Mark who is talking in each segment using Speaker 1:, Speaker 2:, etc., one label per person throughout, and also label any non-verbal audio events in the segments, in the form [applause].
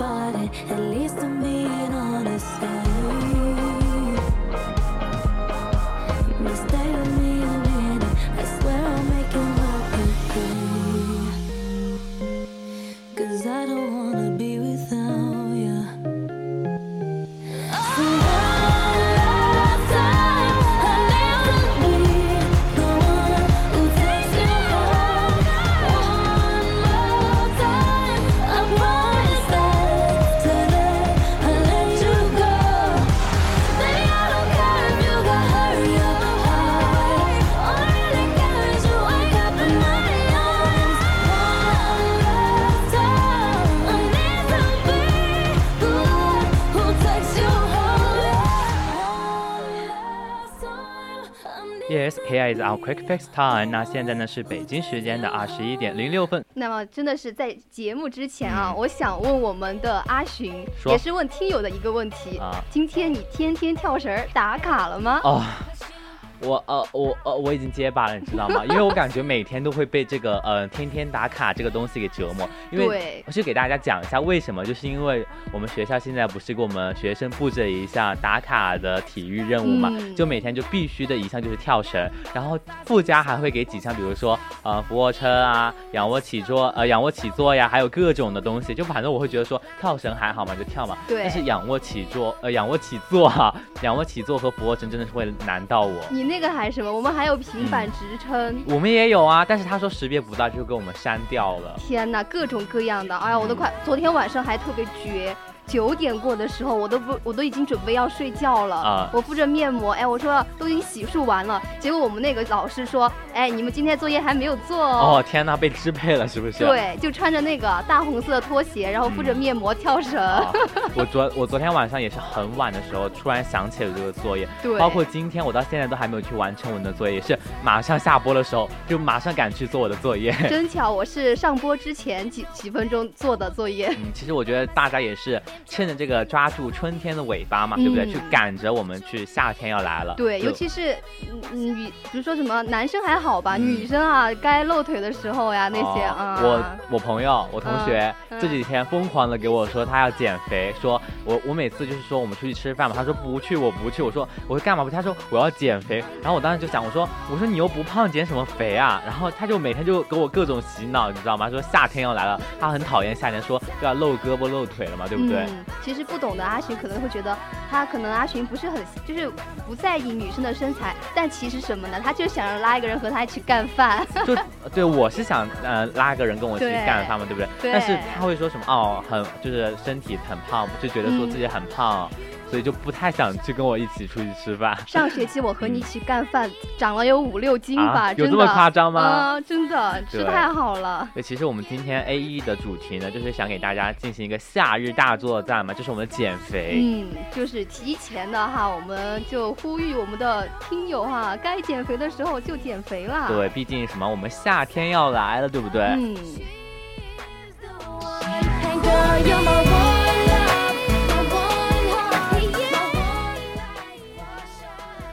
Speaker 1: It. At least I'm being honest.
Speaker 2: Here is our quick fix time。那现在呢是北京时间的二十一点零六分。
Speaker 3: 那么真的是在节目之前啊，我想问我们的阿寻，也是问听友的一个问题
Speaker 2: 啊
Speaker 3: 今天你天天跳绳打卡了吗？
Speaker 2: 哦，我呃我呃我已经结巴了，你知道吗？因为我感觉每天都会被这个呃天天打卡这个东西给折磨。因为我去给大家讲一下为什么，就是因为我们学校现在不是给我们学生布置了一项打卡的体育任务嘛，
Speaker 3: 嗯
Speaker 2: 就每天就必须的一项就是跳绳，然后附加还会给几项，比如说呃俯卧撑啊、仰卧起坐呃仰卧起坐呀，还有各种的东西。就反正我会觉得说跳绳还好嘛，就跳嘛。
Speaker 3: 对
Speaker 2: 但是仰卧起坐呃仰卧起坐哈、仰卧起坐和俯卧撑真的是会难到我。
Speaker 3: 你那个还什么？我们还有平板
Speaker 2: 嗯
Speaker 3: 支撑。
Speaker 2: 我们也有啊，但是他说识别不到，就给我们删掉了。
Speaker 3: 天哪，各种各样的，哎呀，我都快，昨天晚上还特别绝。九点过的时候，我都不，我都已经准备要睡觉了。
Speaker 2: 啊
Speaker 3: 我敷着面膜，哎，我说都已经洗漱完了，结果我们那个老师说，哎，你们今天作业还没有做
Speaker 2: 哦，天呐，被支配了是不是？。
Speaker 3: 对，就穿着那个大红色的拖鞋，然后敷着面膜跳绳。
Speaker 2: 啊、[laughs] 我昨我昨天晚上也是很晚的时候，突然想起了这个作业，
Speaker 3: 对
Speaker 2: 包括今天我到现在都还没有去完成我的作业，也是马上下播的时候就马上赶去做我的作业。
Speaker 3: 真巧，我是上播之前几几分钟做的作业。
Speaker 2: 嗯，其实我觉得大家也是趁着这个抓住春天的尾巴嘛，对不对？
Speaker 3: 嗯
Speaker 2: 去赶着我们去夏天要来了。
Speaker 3: 对，尤其是嗯嗯女，比如说什么男生还好吧，
Speaker 2: 嗯
Speaker 3: 女生啊，该露腿的时候呀，那些
Speaker 2: 哦
Speaker 3: 啊。
Speaker 2: 我我朋友，我同学、
Speaker 3: 嗯
Speaker 2: 这几天疯狂的给我说他要减肥，说我我每次就是说我们出去吃饭嘛，他说不去我不去，我说我说干嘛不去？他说我要减肥，然后我当时就想我说我说你又不胖减什么肥啊？然后他就每天就给我各种洗脑，你知道吗？说夏天要来了，他很讨厌夏天，说就要露胳膊露腿了嘛，对不对？
Speaker 3: 嗯，其实不懂的阿寻可能会觉得，他可能阿寻不是很，就是不在意女生的身材，但其实什么呢？他就是想要拉一个人和他一起干饭。
Speaker 2: 就对我是想呃拉一个人跟我一起干饭嘛，对不对？
Speaker 3: 对
Speaker 2: 但是他会说什么哦，很就是身体很胖，就觉得说自己很胖，所以就不太想去跟我一起出去吃饭。[laughs]
Speaker 3: 上学期我和你一起干饭，长了有五六斤吧，
Speaker 2: 啊有。这么夸张吗
Speaker 3: 啊，真的吃太好了。
Speaker 2: 对，其实我们今天 A E 的主题呢，就是想给大家进行一个夏日大作战嘛，就是我们的减肥。
Speaker 3: 嗯，就是提前的哈，我们就呼吁我们的听友哈，该减肥的时候就减肥啦。
Speaker 2: 对，毕竟什么，我们夏天要来了，对不对？
Speaker 3: 嗯，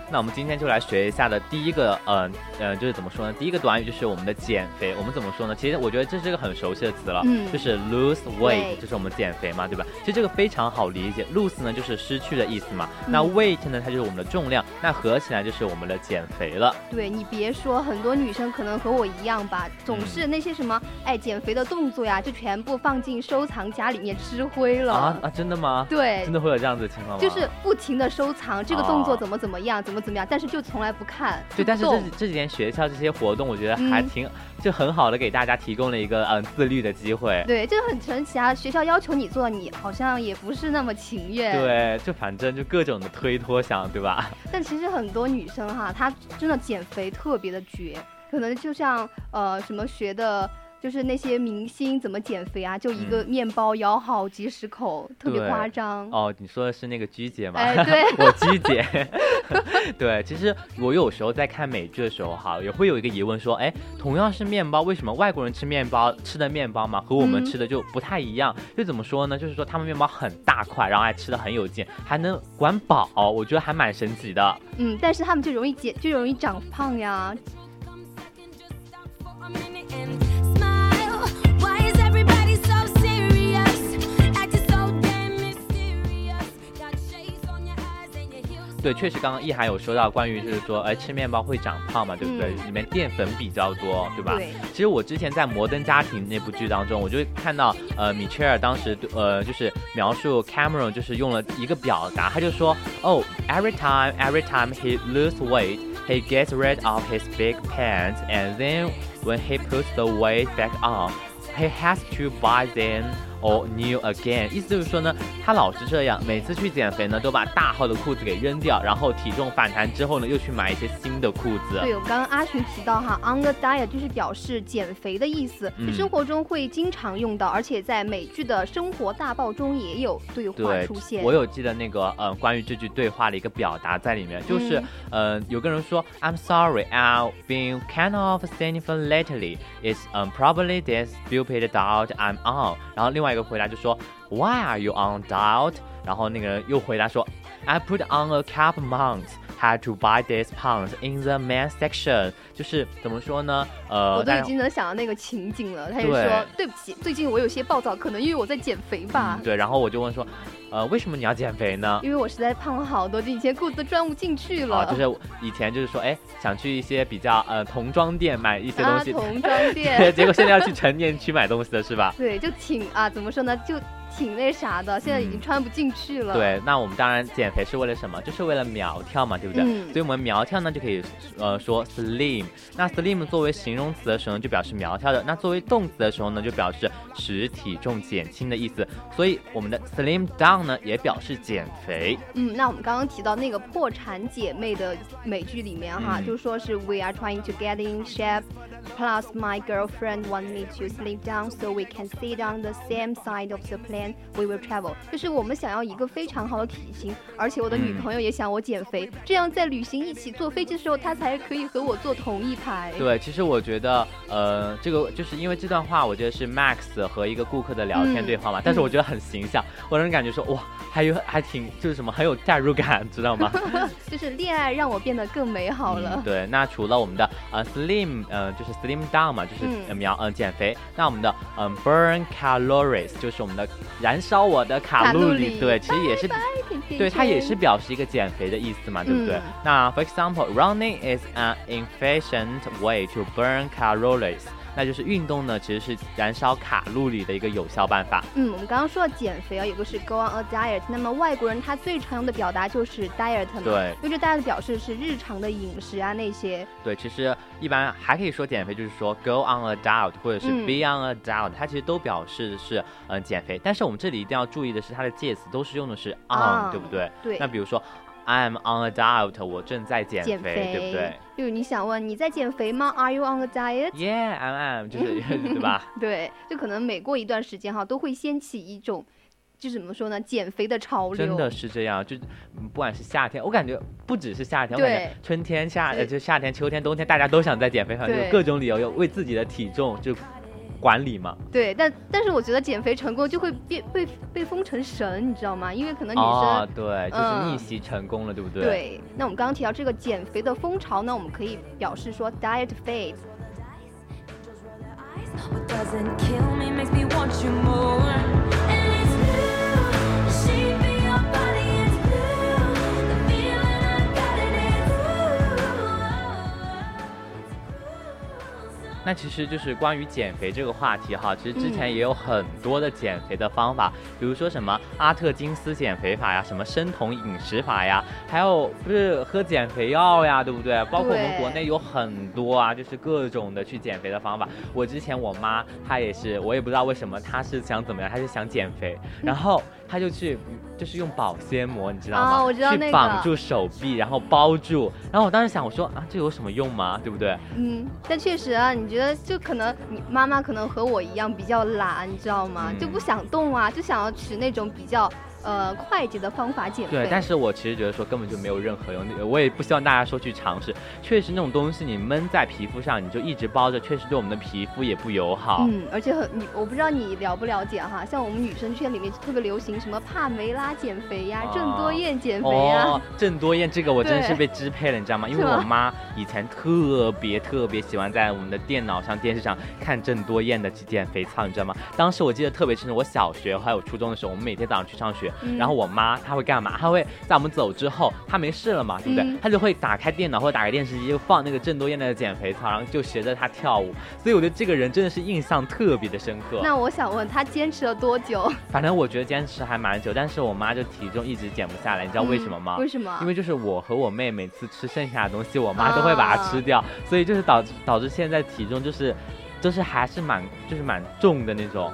Speaker 2: 那我们今天就来学一下的第一个，呃呃，就是怎么说呢？第一个短语就是我们的减肥。我们怎么说呢？其实我觉得这是一个很熟悉的词了，
Speaker 3: 嗯
Speaker 2: 就是 lose
Speaker 3: weight，Weight
Speaker 2: 就是我们减肥嘛，对吧？其实这个非常好理解，lose 呢就是失去的意思嘛，那
Speaker 3: 嗯
Speaker 2: weight 呢它就是我们的重量，那合起来就是我们的减肥了。
Speaker 3: 对你别说，很多女生可能和我一样吧，总是那些什么哎减肥的动作呀，就全部放进收藏夹里面吃灰了。
Speaker 2: 啊啊，真的吗？
Speaker 3: 对
Speaker 2: 真的会有这样子的情况吗？
Speaker 3: 就是不停的收藏这个动作
Speaker 2: 哦
Speaker 3: 怎么怎么样，怎么么怎么样，但是就从来不看。
Speaker 2: 对，但是这这几年学校这些活动，我觉得还
Speaker 3: 嗯
Speaker 2: 挺、就很好的给大家提供了一个嗯自律的机会。
Speaker 3: 对，这个很神奇啊！学校要求你做，你好像也不是那么情愿。。
Speaker 2: 对，就反正就各种的推脱想，对吧？[laughs]
Speaker 3: 但其实很多女生哈，她真的减肥特别的绝，可能就像呃什么学的。就是那些明星怎么减肥啊？就一个面包咬好几十口，特别夸张。
Speaker 2: 哦，你说的是那个鞠姐吗？
Speaker 3: 哎对 [laughs]
Speaker 2: 我鞠姐。[laughs] 对，其实我有时候在看美剧的时候哈，也会有一个疑问说，哎，同样是面包，为什么外国人吃面包吃的面包嘛，和我们
Speaker 3: 嗯
Speaker 2: 吃的就不太一样？就怎么说呢？就是说他们面包很大块，然后还吃的很有劲，还能管饱，我觉得还蛮神奇的。
Speaker 3: 嗯，但是他们就容易减，就容易长胖呀。
Speaker 2: 对，确实刚刚易涵有说到关于就是说，哎，吃面包会长胖嘛，对不对？
Speaker 3: 嗯
Speaker 2: 里面淀粉比较多，对吧？
Speaker 3: 对，
Speaker 2: 其实我之前在《摩登家庭》那部剧当中，我就看到呃，米切尔当时呃就是描述 Cameron 就是用了一个表达，他就说哦、e v e r y time every time he lose weight he gets rid of his big pants and then when he puts the weight back on he has to buy them or new again。意思就是说呢，他老是这样，每次去减肥呢都把大号的裤子给扔掉，然后体重反弹之后呢又去买一些新的裤子。
Speaker 3: 对，我刚刚阿寻提到哈，on the diet 就是表示减肥的意思，
Speaker 2: 嗯
Speaker 3: 生活中会经常用到，而且在美剧的生活大爆中也有对话出现。
Speaker 2: 我有记得那个呃关于这句对话的一个表达在里面，就是、呃有个人说 I'm sorry I've been kind of sinful lately. It's um probably this stupid diet I'm on. 然后另外一个回答就说 Why are you on diet？然后那个人又回答说 I put on a couple months. Had to buy these pounds in the men's section，就是怎么说呢？呃，
Speaker 3: 我都已经能想到那个情景了。他就说：“对不起，最近我有些暴躁，可能因为我在减肥吧。
Speaker 2: 嗯对，然后我就问说，呃，为什么你要减肥呢？
Speaker 3: 因为我实在胖了好多，就以前裤子都穿不进去了。
Speaker 2: 啊，就是以前就是说，哎，想去一些比较呃童装店买一些东
Speaker 3: 啊，
Speaker 2: 西，
Speaker 3: 童装店 [laughs] 对，
Speaker 2: 结果现在要去成年区买东西了，是吧？
Speaker 3: 对，就挺啊，怎么说呢，就挺那啥的，现在已经
Speaker 2: 嗯
Speaker 3: 穿不进去了。
Speaker 2: 对，那我们当然减肥是为了什么？就是为了苗条嘛，对不对？
Speaker 3: 嗯
Speaker 2: 所以我们苗条呢就可以呃说 slim。那 slim 作为形容词的时候呢，就表示苗条的；那作为动词的时候呢，就表示使体重减轻的意思。所以我们的 slim down 呢也表示减肥。
Speaker 3: 嗯，那我们刚刚提到那个破产姐妹的美剧里面哈，
Speaker 2: 嗯
Speaker 3: 就说是 We are trying to get in shape。Plus, my girlfriend want me to sleep down so we can sit on the same side of the plane we will travel。就是我们想要一个非常好的体型，而且我的女
Speaker 2: 嗯
Speaker 3: 朋友也想我减肥，这样在旅行一起坐飞机的时候，她才可以和我坐同一排。
Speaker 2: 对，其实我觉得，呃，这个就是因为这段话，我觉得是 Max 和一个顾客的聊天
Speaker 3: 嗯
Speaker 2: 对话嘛，但是我觉得很形象，我让人感觉说，哇，还有还挺就是什么很有代入感，知道吗？[laughs]
Speaker 3: 就是恋爱让我变得更美好了。
Speaker 2: 嗯对，那除了我们的呃 slim，呃就是 slim down 嘛，就是苗呃减肥，那我们的嗯、burn calories 就是我们的燃烧我的卡路里，对，其实也是。对，它也是表示一个减肥的意思嘛，对不对？
Speaker 3: 嗯
Speaker 2: 那 for example, running is an efficient way to burn calories。那就是运动呢，其实是燃烧卡路里的一个有效办法。
Speaker 3: 嗯，我们刚刚说到减肥啊，有个是 go on a diet，那么外国人他最常用的表达就是 diet 嘛，
Speaker 2: 对
Speaker 3: 因为这 diet 表示是日常的饮食啊那些，
Speaker 2: 对，其实一般还可以说减肥，就是说 go on a diet 或者是
Speaker 3: 嗯
Speaker 2: be on a diet，、它其实都表示的是嗯、呃减肥。但是我们这里一定要注意的是，它的介词都是用的是 on，、
Speaker 3: on，
Speaker 2: 对不对？
Speaker 3: 对
Speaker 2: 那比如说 I'm on a diet，我正在减
Speaker 3: 减
Speaker 2: 肥，对不对
Speaker 3: 就是你想问你在减肥吗？Are you on a
Speaker 2: diet？？Yeah，I'm am，就是 [laughs] 对吧？
Speaker 3: 对，就可能每过一段时间哈，都会掀起一种，就怎么说呢，减肥的潮流。
Speaker 2: 真的是这样，就嗯不管是夏天，我感觉不只是夏天，我感觉春天、夏呃就夏天、秋天、冬天，大家都想在减肥，反正有各种理由，有为自己的体重就管理嘛。
Speaker 3: 对，但但是我觉得减肥成功就会变被被封成神，你知道吗？因为可能女生、
Speaker 2: 哦，对，就是
Speaker 3: 嗯
Speaker 2: 逆袭成功了，对不对？
Speaker 3: 对，那我们刚刚提到这个减肥的风潮呢，我们可以表示说 diet phase。
Speaker 2: 那其实就是关于减肥这个话题哈，其实之前
Speaker 3: 嗯
Speaker 2: 也有很多的减肥的方法，比如说什么阿特金斯减肥法呀，什么生酮饮食法呀，还有不是喝减肥药呀，对不对？包括我们国内有很多啊，就是各种的去减肥的方法。我之前我妈她也是，我也不知道为什么她是想怎么样，她是想减肥，然后她就去就是用保鲜膜，你知道吗？
Speaker 3: 啊我知道那个
Speaker 2: 去绑住手臂，然后包住。然后我当时想，我说啊，这有什么用吗？对不对？
Speaker 3: 嗯，但确实啊，你觉得就可能你妈妈可能和我一样比较懒，你知道吗？
Speaker 2: 嗯
Speaker 3: 就不想动啊，就想要取那种比较呃快捷的方法减肥。
Speaker 2: 对，但是我其实觉得说根本就没有任何用，我也不希望大家说去尝试。确实那种东西你闷在皮肤上，你就一直包着，确实对我们的皮肤也不友好。
Speaker 3: 嗯，而且很你，我不知道你了不了解哈，像我们女生圈里面特别流行什么帕梅拉减肥呀、
Speaker 2: 啊
Speaker 3: 郑多燕减肥呀，
Speaker 2: 哦，郑多燕这个我真的是被支配了，你知道吗？因为我妈以前特别特别喜欢在我们的电脑上、电视上看郑多燕的减肥操，你知道吗？当时我记得特别清楚，我小学还有初中的时候，我们每天早上去上学，
Speaker 3: 嗯
Speaker 2: 然后我妈她会干嘛？她会在我们走之后，她没事了嘛，对不对？
Speaker 3: 嗯
Speaker 2: 她就会打开电脑或者打开电视机，就放那个郑多燕的减肥操，然后就学着她跳舞。所以我对这个人真的是印象特别的深刻。
Speaker 3: 那我想问她坚持了多久？
Speaker 2: 反正我觉得坚持还蛮久，但是我妈就体重一直减不下来，你知道为什么吗？
Speaker 3: 嗯为什么？
Speaker 2: 因为就是我和我妹每次吃剩下的东西，我妈都会把它吃掉，所以就是导致导致现在体重就是，就是还是蛮就是蛮重的那种。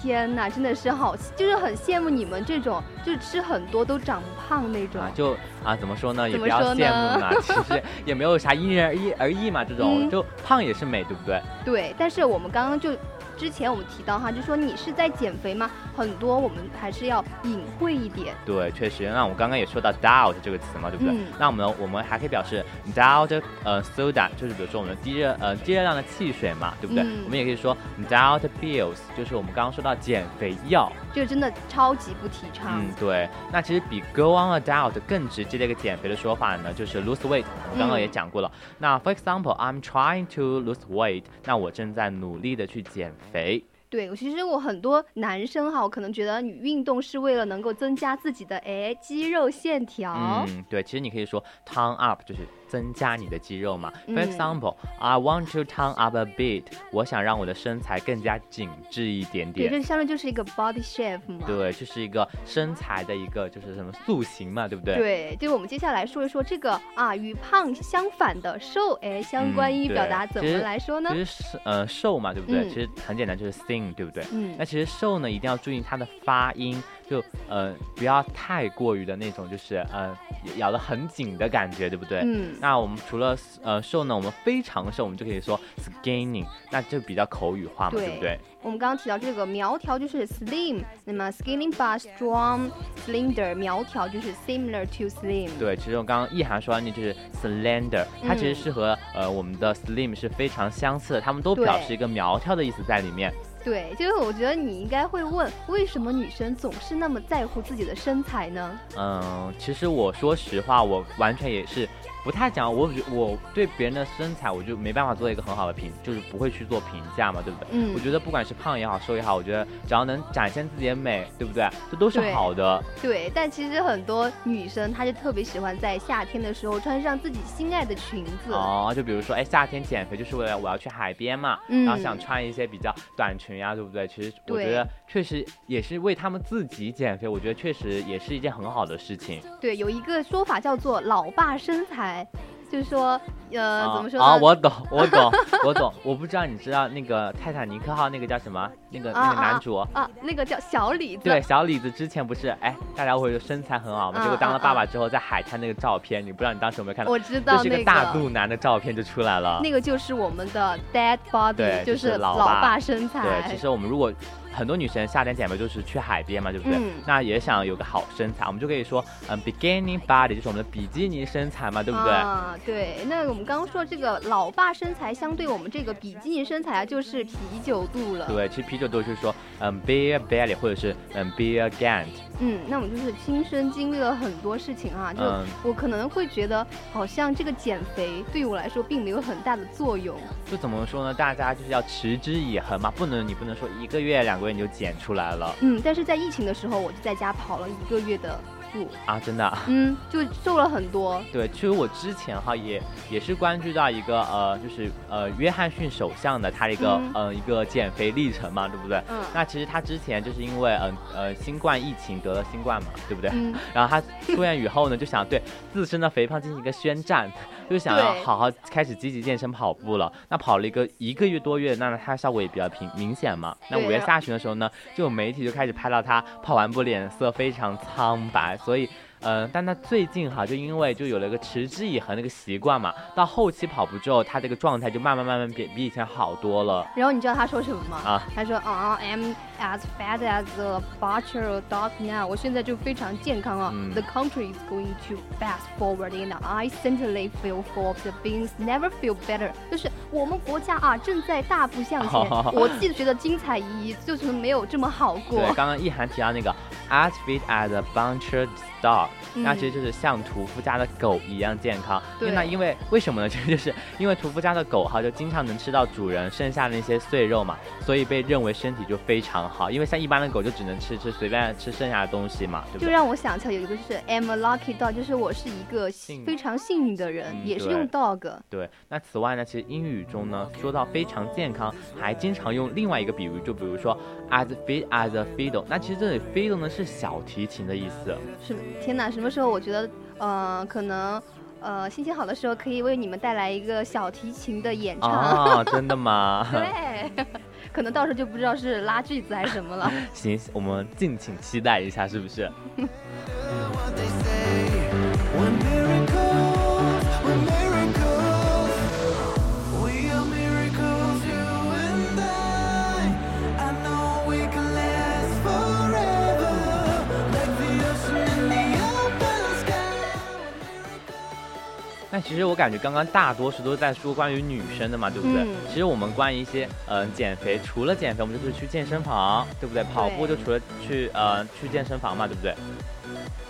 Speaker 3: 天哪，真的是好，就是很羡慕你们这种，就是吃很多都长不胖那种。
Speaker 2: 啊，就啊，怎么说呢，也不要羡慕
Speaker 3: 呢
Speaker 2: 嘛，[laughs] 其实也没有啥因人而异而异嘛，这种、
Speaker 3: 嗯
Speaker 2: 就胖也是美，对不对？
Speaker 3: 对，但是我们刚刚就之前我们提到哈，就说你是在减肥吗？很多我们还是要隐晦一点。
Speaker 2: 对，确实。那我刚刚也说到 doubt 这个词嘛，对不对？
Speaker 3: 嗯
Speaker 2: 那我们我们还可以表示 doubt 呃 soda，就是比如说我们的低热呃低热量的汽水嘛，对不对？
Speaker 3: 嗯
Speaker 2: 我们也可以说 doubt pills，就是我们刚刚说到减肥药。
Speaker 3: 这个真的超级不提倡。
Speaker 2: 嗯，对。那其实比 go on a diet 更直接的一个减肥的说法呢，就是 lose weight。我刚刚也
Speaker 3: 嗯
Speaker 2: 讲过了。那 for example，I'm trying to lose weight，那我正在努力的去减肥。
Speaker 3: 对，其实我很多男生哈，我可能觉得你运动是为了能够增加自己的哎肌肉线条。
Speaker 2: 嗯，对。其实你可以说 tone up，就是增加你的肌肉嘛。For
Speaker 3: 嗯
Speaker 2: example，I want to tone up a bit，我想让我的身材更加紧致一点
Speaker 3: 对，
Speaker 2: 点。
Speaker 3: 这相当于就是一个 body shape 嘛。
Speaker 2: 对，就是一个身材的一个就是什么塑形嘛，对不对？
Speaker 3: 对，就我们接下来说一说这个啊，与胖相反的瘦，哎，相关英语
Speaker 2: 嗯
Speaker 3: 表达怎么来说呢
Speaker 2: 其？实是呃瘦嘛，对不对？
Speaker 3: 嗯
Speaker 2: 其实很简单，就是 thin，对不对？
Speaker 3: 嗯
Speaker 2: 那，其实瘦呢，一定要注意它的发音，就呃不要太过于的那种，就是呃咬得很紧的感觉，对不对？
Speaker 3: 嗯，
Speaker 2: 那我们除了呃瘦呢，我们非常瘦，我们就可以说 skinny，那就比较口语化嘛，对不对？
Speaker 3: 我们刚刚提到这个苗条就是 slim，那么 skinny but strong slender 苗条就是 similar to slim。
Speaker 2: 对，其实我刚刚意涵说的那就是 slender，它其实
Speaker 3: 嗯
Speaker 2: 是和、呃我们的 slim 是非常相似的，它们都表示一个苗条的意思在里面。
Speaker 3: 对，就是我觉得你应该会问，为什么女生总是那么在乎自己的身材呢？
Speaker 2: 嗯，其实我说实话，我完全也是不太讲，我觉我对别人的身材，我就没办法做一个很好的评，就是不会去做评价嘛，对不对？
Speaker 3: 嗯
Speaker 2: 我觉得不管是胖也好，瘦也好，我觉得只要能展现自己的美，对不对？这都是好的。
Speaker 3: 对，但其实很多女生她就特别喜欢在夏天的时候穿上自己心爱的裙子。
Speaker 2: 哦，就比如说，哎，夏天减肥就是为了我要去海边嘛，
Speaker 3: 嗯
Speaker 2: 然后想穿一些比较短裙呀、对不对？其实我觉得确实也是为他们自己减肥，我觉得确实也是一件很好的事情。
Speaker 3: 对，有一个说法叫做“老爸身材”，就是说，呃，
Speaker 2: 啊
Speaker 3: 怎么说呢？
Speaker 2: 啊，我懂，我懂，我懂。我不知道你知道那个泰坦尼克号那个叫什么？那个那
Speaker 3: 啊
Speaker 2: 个男主。
Speaker 3: 啊，那个叫小李子。
Speaker 2: 对，小李子之前不是哎，大家会说身材很好嘛，
Speaker 3: 嗯
Speaker 2: 结果当了
Speaker 3: 嗯
Speaker 2: 爸爸之后，在海滩那个照片，你不知道你当时有没有看到？
Speaker 3: 我知道那
Speaker 2: 就是一个大肚腩的照片就出来了。
Speaker 3: 那个就是我们的 dad body，就
Speaker 2: 就是老
Speaker 3: 老
Speaker 2: 爸
Speaker 3: 身材。
Speaker 2: 对，其实我们如果很多女生夏天减肥就是去海边嘛，对不对？
Speaker 3: 嗯
Speaker 2: 那也想有个好身材，我们就可以说，嗯，beginning body 就是我们的比基尼身材嘛，对不对？
Speaker 3: 啊，对。那我们刚刚说这个老爸身材，相对我们这个比基尼身材啊，就是啤酒肚了。
Speaker 2: 对，其实啤酒肚就是说，嗯，beer belly 或者是嗯 beer gant，
Speaker 3: 嗯，那我们就是亲身经历了很多事情啊，就
Speaker 2: 嗯
Speaker 3: 我可能会觉得，好像这个减肥对于我来说并没有很大的作用。
Speaker 2: 就怎么说呢？大家就是要持之以恒嘛，不能你不能说一个月两个月你就减出来了。
Speaker 3: 嗯，但是在疫情的时候，我就在家跑了一个月的步，
Speaker 2: 啊，真的啊。
Speaker 3: 嗯，就瘦了很多。
Speaker 2: 对，其实我之前哈也也是关注到一个呃，就是呃约翰逊首相的他的一个
Speaker 3: 嗯
Speaker 2: 呃一个减肥历程嘛，对不对？
Speaker 3: 嗯
Speaker 2: 那其实他之前就是因为嗯呃新冠疫情得了新冠嘛，对不对？
Speaker 3: 嗯，
Speaker 2: 然后他出院以后呢，就想对自身的肥胖进行一个宣战，就想要好好开始积极健身跑步了。那跑了一个一个月多月，那他效果也比较明明显嘛。那五月下旬的时候呢，就有媒体就开始拍到他跑完步脸色非常苍白，所以。嗯，但他最近哈，就因为就有了一个持之以恒的一个习惯嘛，到后期跑步之后，他这个状态就慢慢慢慢比比以前好多了。
Speaker 3: 然后你知道他说什么吗？
Speaker 2: 啊
Speaker 3: 他说啊、I'm as fat as a butcher dog now。我现在就非常健康啊。
Speaker 2: 嗯
Speaker 3: The country is going to fast forward and I certainly feel for the beings never feel better。就是我们国家啊正在大步向前，[laughs] 我自己觉得精彩奕奕，就是没有这么好过
Speaker 2: 对，。刚刚一涵提到那个 as fit as a buncher dog，、
Speaker 3: 嗯
Speaker 2: 那其实就是像屠夫家的狗一样健康。
Speaker 3: 对
Speaker 2: 那因为为什么呢？[laughs] 其实就是因为屠夫家的狗哈，就经常能吃到主人剩下的那些碎肉嘛，所以被认为身体就非常好。因为像一般的狗就只能吃吃随便吃剩下的东西嘛，对不
Speaker 3: 就？让我想起来有一个就是 I'm a lucky dog，就是我是一个
Speaker 2: 幸
Speaker 3: 非常幸运的人，
Speaker 2: 嗯
Speaker 3: 也是用 dog。
Speaker 2: 对，那此外呢，其实英语中呢，说到非常健康，还经常用另外一个比喻，就比如说 as fit as a fiddle。那其实这里 fiddle 呢是小提琴的意思。
Speaker 3: 是天哪，什么时候我觉得，呃，可能，呃，心情好的时候可以为你们带来一个小提琴的演唱。
Speaker 2: 啊，真的吗？[laughs]
Speaker 3: 对，可能到时候就不知道是拉锯子还是什么了。[laughs]
Speaker 2: 行，我们敬请期待一下，是不是？[laughs] 那其实我感觉刚刚大多数都是在说关于女生的嘛，对不对？
Speaker 3: 嗯
Speaker 2: 其实我们关于一些嗯、呃减肥，除了减肥，我们就是去健身房，对不对？跑步就除了去呃去健身房嘛，对不对？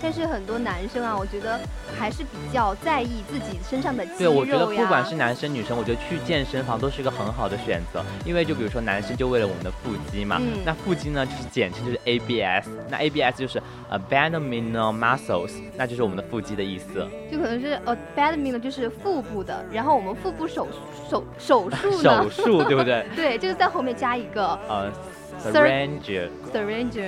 Speaker 3: 但是很多男生啊，我觉得还是比较在意自己身上的肌，肉对。
Speaker 2: 我觉得不管是男生女生，我觉得去健身房都是一个很好的选择，因为就比如说男生就为了我们的腹肌嘛，
Speaker 3: 嗯
Speaker 2: 那腹肌呢就是简称就是 ABS，那 ABS 就是呃 abdominal muscles，那就是我们的腹肌的意思。
Speaker 3: 就可能是呃就是腹部的，然后我们腹部手手手术呢
Speaker 2: 手，术对不对？
Speaker 3: 对，就是在后面加一个
Speaker 2: 呃
Speaker 3: Sur-
Speaker 2: syringe。
Speaker 3: syringe。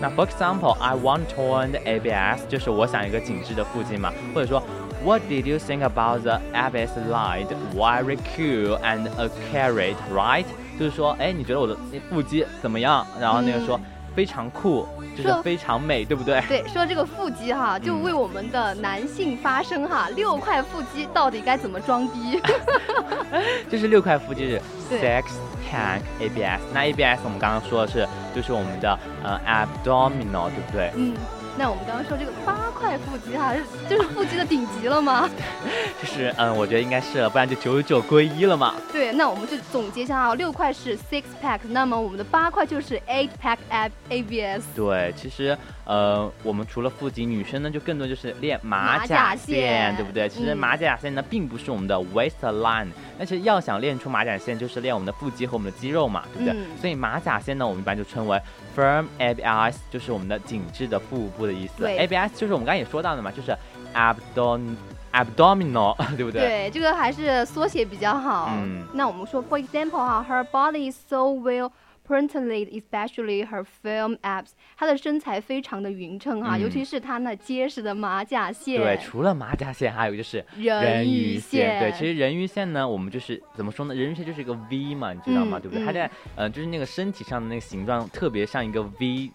Speaker 2: 那 for example, I want toned ABS，就是我想一个紧致的腹肌嘛，或者说 What did you think about the ABS line? Very cool and a carrot, right？就是说，哎，你觉得我的那腹肌怎么样？然后那个说、非常酷，就是
Speaker 3: 说
Speaker 2: 非常美，对不对？
Speaker 3: 对，说这个腹肌哈，就为我们的男性发声哈，六块腹肌到底该怎么装逼？[laughs]
Speaker 2: 就是六块腹肌是 sex tank ABS。那 ABS 我们刚刚说的是，就是我们的呃 abdominal，对不对？
Speaker 3: 嗯，那我们刚刚说这个八块腹肌哈，是就是腹肌的顶级了吗？[laughs]
Speaker 2: 就是嗯，我觉得应该是了，不然就九九归一了嘛。
Speaker 3: 对，那我们就总结一下啊，六块是 six pack，那么我们的八块就是 eight pack ab ABS。
Speaker 2: 对，其实呃，我们除了腹肌，女生呢就更多就是练马
Speaker 3: 马甲
Speaker 2: 甲线，对不对？其实
Speaker 3: 嗯
Speaker 2: 马甲线呢并不是我们的 waistline，但是要想练出马甲线，就是练我们的腹肌和我们的肌肉嘛，对不对？
Speaker 3: 嗯
Speaker 2: 所以马甲线呢，我们一般就称为 firm ABS，就是我们的紧致的腹部的意思。ABS 就是我们刚才也说到的嘛，就是 abdom abdominal，[laughs] 对不对？
Speaker 3: 对，这个还是缩写比较好。
Speaker 2: 嗯
Speaker 3: 那我们说，for example 哈，her body is so well printed, especially her firm abs，她的身材非常的匀称哈，
Speaker 2: 嗯
Speaker 3: 尤其是她那结实的马甲线。
Speaker 2: 对，除了马甲线，还有就是
Speaker 3: 人鱼
Speaker 2: 鱼
Speaker 3: 线
Speaker 2: 对，其实人鱼线呢，我们就是怎么说呢？人鱼线就是一个 V 嘛，你知道吗？
Speaker 3: 嗯
Speaker 2: 对不对？
Speaker 3: 嗯
Speaker 2: 它在呃，就是那个身体上的那个形状特别像一个 V。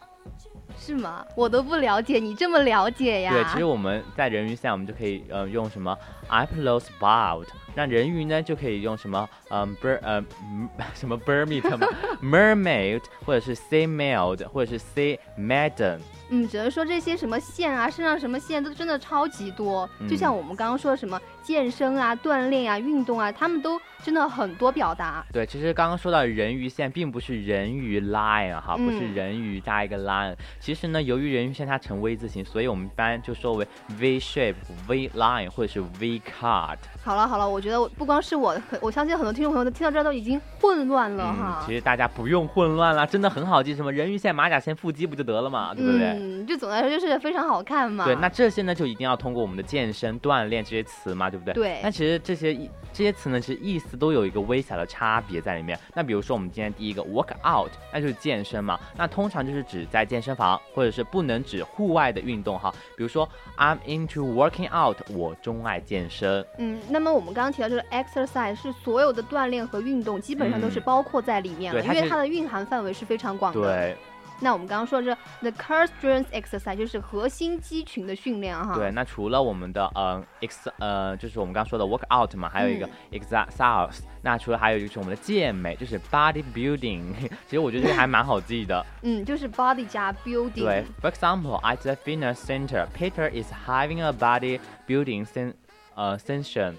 Speaker 3: 是吗？我都不了解，你这么了解呀？
Speaker 2: 对，其实我们在人鱼线，我们就可以呃用什么 Iplos bout，那人鱼呢就可以用什么嗯 ber 呃嗯什么 Bermit 嘛 Mermaid，或者是 Sea Mailed，或者是 Sea Maiden。
Speaker 3: 嗯，只能说这些什么线啊，身上什么线都真的超级多。就
Speaker 2: 嗯
Speaker 3: 像我们刚刚说的什么健身啊、锻炼啊、运动啊，他们都真的很多表达。
Speaker 2: 对，其实刚刚说到人鱼线，并不是人鱼 line 哈，不是
Speaker 3: 嗯
Speaker 2: 人鱼加一个 line。其实呢，由于人鱼线它呈 V 字形，所以我们一般就说为 V shape、V line 或者是 V cut。
Speaker 3: 好了好了，我觉得不光是我，我相信很多听众朋友都听到这儿都已经混乱了哈。
Speaker 2: 嗯，其实大家不用混乱了，真的很好记，什么人鱼线、马甲线、腹肌不就得了嘛，对不对？
Speaker 3: 嗯，就总的来说就是非常好看嘛。
Speaker 2: 对，那这些呢就一定要通过我们的健身、锻炼这些词嘛，对不对？
Speaker 3: 对
Speaker 2: 那其实这些意这些词呢，其实意思都有一个微小的差别在里面。那比如说我们今天第一个 work out，那就是健身嘛。那通常就是指在健身房，或者是不能指户外的运动哈。比如说 I'm into working out，我钟爱健身。
Speaker 3: 嗯，那么我们刚刚提到就是 exercise 是所有的锻炼和运动基本上都是
Speaker 2: 嗯
Speaker 3: 包括在里面了，因为它的蕴含范围是非常广的。。
Speaker 2: 对
Speaker 3: 那我们刚刚说这 the core strength exercise 就是核心肌群的训练哈。
Speaker 2: 对，那除了我们的呃 ex 呃，就是我们刚刚说的 work out 嘛，还有一个
Speaker 3: 嗯
Speaker 2: exercise。那除了还有就是我们的健美，就是 body building。其实我觉得这个还蛮好记的。
Speaker 3: 嗯，就是 body 加 building。
Speaker 2: 对，For example, at the fitness center, Peter is having a body building sen 呃 session。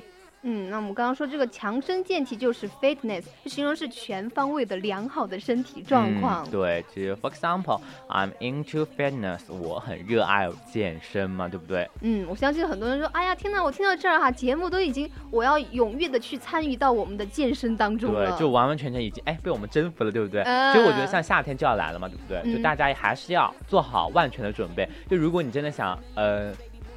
Speaker 3: 嗯，那我们刚刚说这个强身健体就是 fitness，就形容是全方位的良好的身体状况。
Speaker 2: 嗯。对，其实 For example, I'm into fitness，我很热爱健身嘛，对不对？
Speaker 3: 嗯，我相信很多人说，哎呀，天呐，我听到这儿哈，节目都已经，我要踊跃的去参与到我们的健身当中了。
Speaker 2: 对，就完完全全已经哎被我们征服了，对不对？
Speaker 3: 嗯
Speaker 2: 其实我觉得像夏天就要来了嘛，对不对？就
Speaker 3: 嗯
Speaker 2: 大家还是要做好万全的准备。就如果你真的想呃。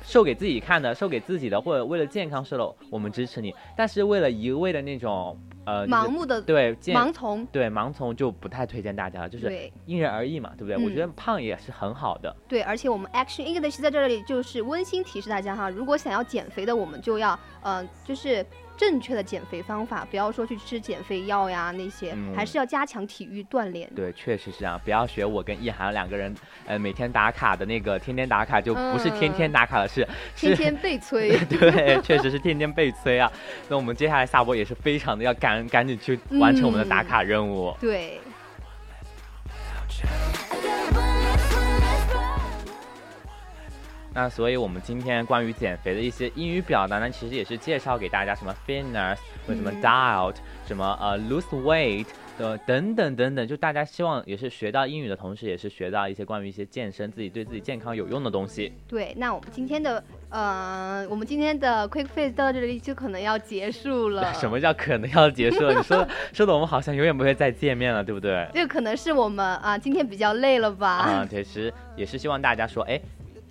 Speaker 2: 瘦给自己看的，瘦给自己的，或者为了健康瘦了，我们支持你。但是为了一味的那种呃，
Speaker 3: 盲目的
Speaker 2: 对
Speaker 3: 盲从。
Speaker 2: 对盲从就不太推荐大家了，就是因人而异嘛，对不对？我
Speaker 3: 嗯
Speaker 2: 觉得胖也是很好的。
Speaker 3: 对，而且我们 Action English 在这里就是温馨提示大家哈，如果想要减肥的，我们就要呃，就是正确的减肥方法，不要说去吃减肥药呀那些，
Speaker 2: 嗯
Speaker 3: 还是要加强体育锻炼。
Speaker 2: 对，确实是这样。不要学我跟易涵两个人，呃，每天打卡的那个，天天打卡就不是天天打卡了，是是。
Speaker 3: 天天被催 [laughs]
Speaker 2: 对，确实是天天被催啊。那我们接下来下播也是非常的要赶赶紧去完成我们的打卡任务。
Speaker 3: 对.
Speaker 2: 那所以我们今天关于减肥的一些英语表达呢，其实也是介绍给大家什么 fitness 什么
Speaker 3: 嗯
Speaker 2: diet，、什么呃 lose weight 的等等等等，就大家希望也是学到英语的同时，也是学到一些关于一些健身自己对自己健康有用的东西。
Speaker 3: 对，那我们今天的呃，我们今天的 Quick Face 到这里就可能要结束了。[laughs]
Speaker 2: 什么叫可能要结束了？你说 [laughs] 说的我们好像永远不会再见面了，对不对？
Speaker 3: 这可能是我们啊、今天比较累了吧？
Speaker 2: 啊、其实也是希望大家说，哎。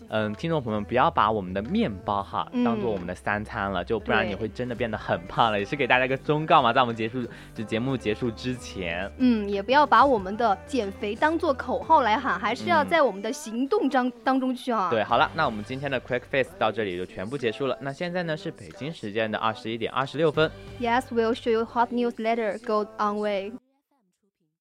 Speaker 2: 嗯，听众朋友们，不要把我们的面包哈
Speaker 3: 嗯
Speaker 2: 当做我们的三餐了，就不然你会真的变得很胖了。也是给大家一个忠告嘛，在我们结束就节目结束之前，
Speaker 3: 嗯，也不要把我们的减肥当做口号来喊，还是要
Speaker 2: 嗯
Speaker 3: 在我们的行动当当中去啊。
Speaker 2: 对，好了，那我们今天的 Quick Face 到这里就全部结束了。那现在呢是北京时间的二十一点二十六分。
Speaker 3: Yes, we'll show you hot news later. Go on way.